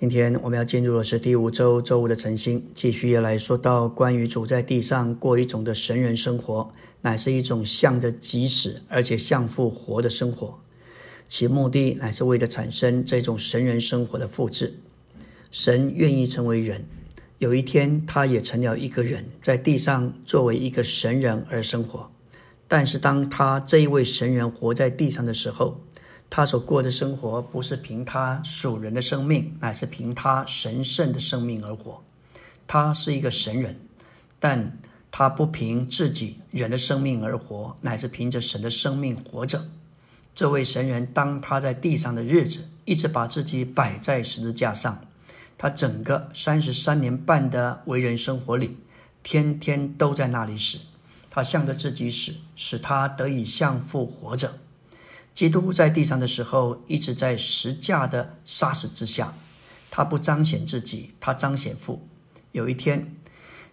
今天我们要进入的是第五周周五的晨星，继续来说到关于主在地上过一种的神人生活，乃是一种向着即死而且向复活的生活。其目的乃是为了产生这种神人生活的复制。神愿意成为人，有一天他也成了一个人，在地上作为一个神人而生活。但是当他这一位神人活在地上的时候，他所过的生活不是凭他属人的生命，乃是凭他神圣的生命而活。他是一个神人，但他不凭自己人的生命而活，乃是凭着神的生命活着。这位神人，当他在地上的日子，一直把自己摆在十字架上。他整个三十三年半的为人生活里，天天都在那里死。他向着自己死，使他得以向父活着。基督在地上的时候，一直在十架的杀死之下，他不彰显自己，他彰显父。有一天，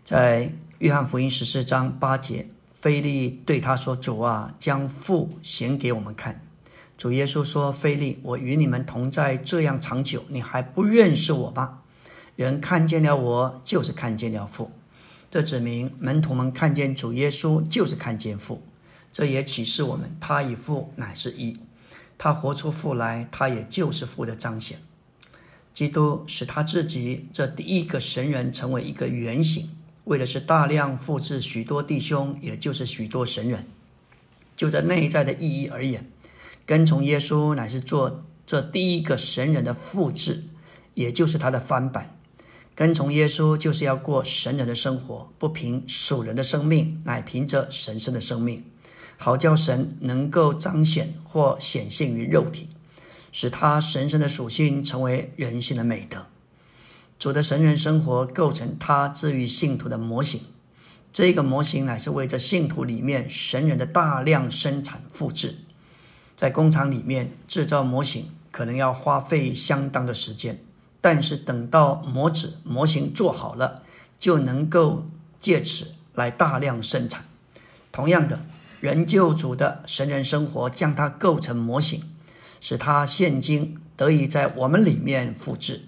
在约翰福音十四章八节，菲利对他说：“主啊，将父显给我们看。”主耶稣说：“菲利，我与你们同在这样长久，你还不认识我吗？人看见了我，就是看见了父。这指明门徒们看见主耶稣，就是看见父。”这也启示我们，他与父乃是一，他活出父来，他也就是父的彰显。基督使他自己这第一个神人成为一个原型，为的是大量复制许多弟兄，也就是许多神人。就这内在的意义而言，跟从耶稣乃是做这第一个神人的复制，也就是他的翻版。跟从耶稣就是要过神人的生活，不凭属人的生命，乃凭着神圣的生命。好叫神能够彰显或显现于肉体，使他神圣的属性成为人性的美德。主的神人生活构成他治愈信徒的模型，这个模型乃是为着信徒里面神人的大量生产复制。在工厂里面制造模型可能要花费相当的时间，但是等到模子模型做好了，就能够借此来大量生产。同样的。人救主的神人生活，将它构成模型，使它现今得以在我们里面复制。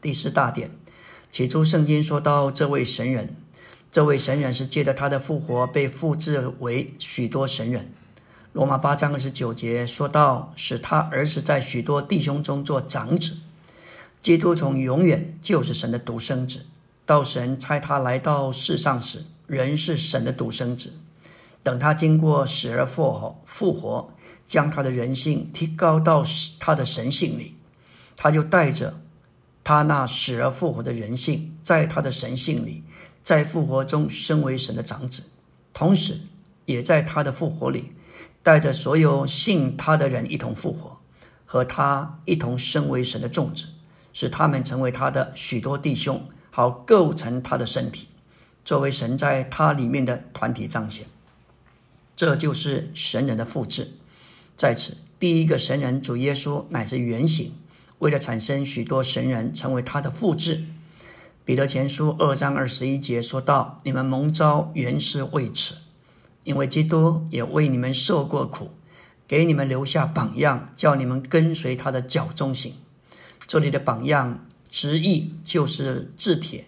第四大点，起初圣经说到这位神人，这位神人是借着他的复活被复制为许多神人。罗马八章二十九节说到，使他儿子在许多弟兄中做长子。基督从永远就是神的独生子，到神差他来到世上时，人是神的独生子。等他经过死而复活，复活将他的人性提高到他的神性里，他就带着他那死而复活的人性，在他的神性里，在复活中身为神的长子，同时也在他的复活里，带着所有信他的人一同复活，和他一同身为神的众子，使他们成为他的许多弟兄，好构成他的身体，作为神在他里面的团体彰显。这就是神人的复制，在此，第一个神人主耶稣乃是原型，为了产生许多神人成为他的复制。彼得前书二章二十一节说道：“你们蒙召原是为此，因为基督也为你们受过苦，给你们留下榜样，叫你们跟随他的脚中行。”这里的榜样直译就是字帖，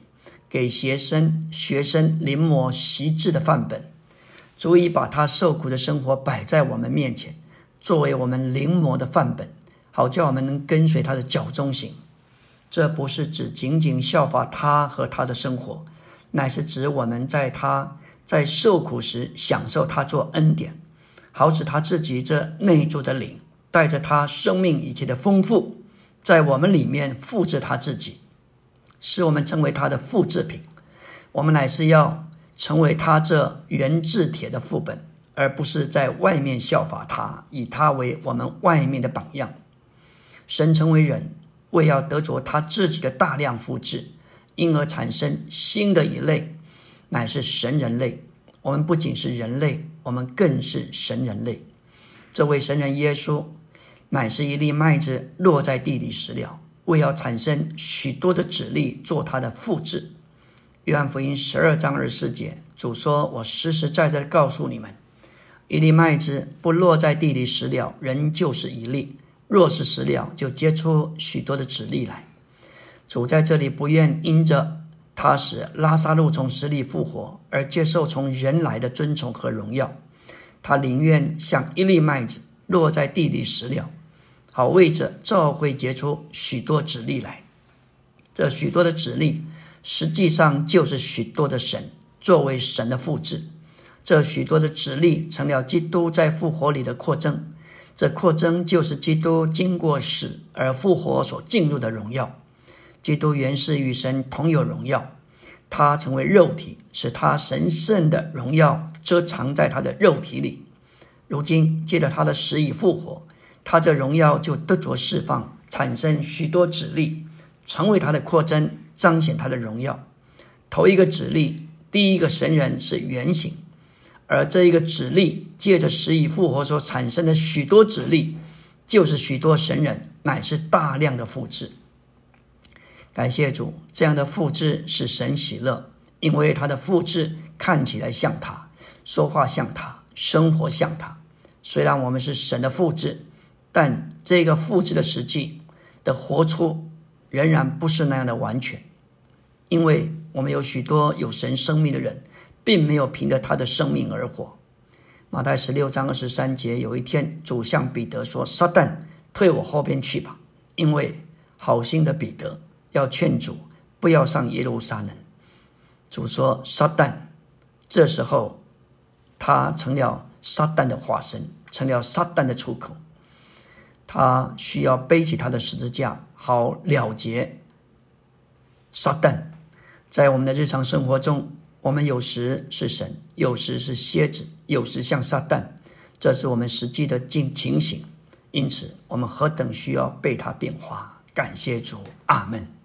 给学生学生临摹习字的范本。足以把他受苦的生活摆在我们面前，作为我们临摹的范本，好叫我们能跟随他的脚中行。这不是指仅仅效法他和他的生活，乃是指我们在他在受苦时享受他做恩典，好使他自己这内住的灵带着他生命一切的丰富，在我们里面复制他自己，使我们成为他的复制品。我们乃是要。成为他这原制铁的副本，而不是在外面效法他，以他为我们外面的榜样。神成为人，为要得着他自己的大量复制，因而产生新的一类，乃是神人类。我们不仅是人类，我们更是神人类。这位神人耶稣，乃是一粒麦子落在地里死了，为要产生许多的子粒做他的复制。约翰福音十二章二十四节，主说：“我实实在在告诉你们，一粒麦子不落在地里死了，人就是一粒；若是死了，就结出许多的籽粒来。主在这里不愿因着他使拉萨路从死里复活而接受从人来的尊崇和荣耀，他宁愿像一粒麦子落在地里死了，好为着照会结出许多子粒来。这许多的子粒，实际上就是许多的神作为神的复制。这许多的子粒成了基督在复活里的扩增，这扩增就是基督经过死而复活所进入的荣耀。基督原是与神同有荣耀，他成为肉体，使他神圣的荣耀遮藏在他的肉体里。如今借着他的死与复活，他这荣耀就得着释放，产生许多子粒，成为他的扩增，彰显他的荣耀。头一个子粒，第一个神人是原型，而这一个子粒借着死与复活所产生的许多子粒，就是许多神人，乃是大量的复制。感谢主，这样的复制使神喜乐，因为他的复制看起来像他，说话像他，生活像他。虽然我们是神的复制，但这个复制的实际的活出仍然不是那样的完全，因为我们有许多有神生命的人，并没有凭着他的生命而活。马太十六章二十三节，有一天主向彼得说：“撒旦，退我后边去吧，因为好心的彼得。”要劝主不要上耶路撒冷。主说：“撒旦。”这时候，他成了撒旦的化身，成了撒旦的出口。他需要背起他的十字架，好了结撒旦。在我们的日常生活中，我们有时是神，有时是蝎子，有时像撒旦，这是我们实际的境情形。因此，我们何等需要被他变化！感谢主，阿门。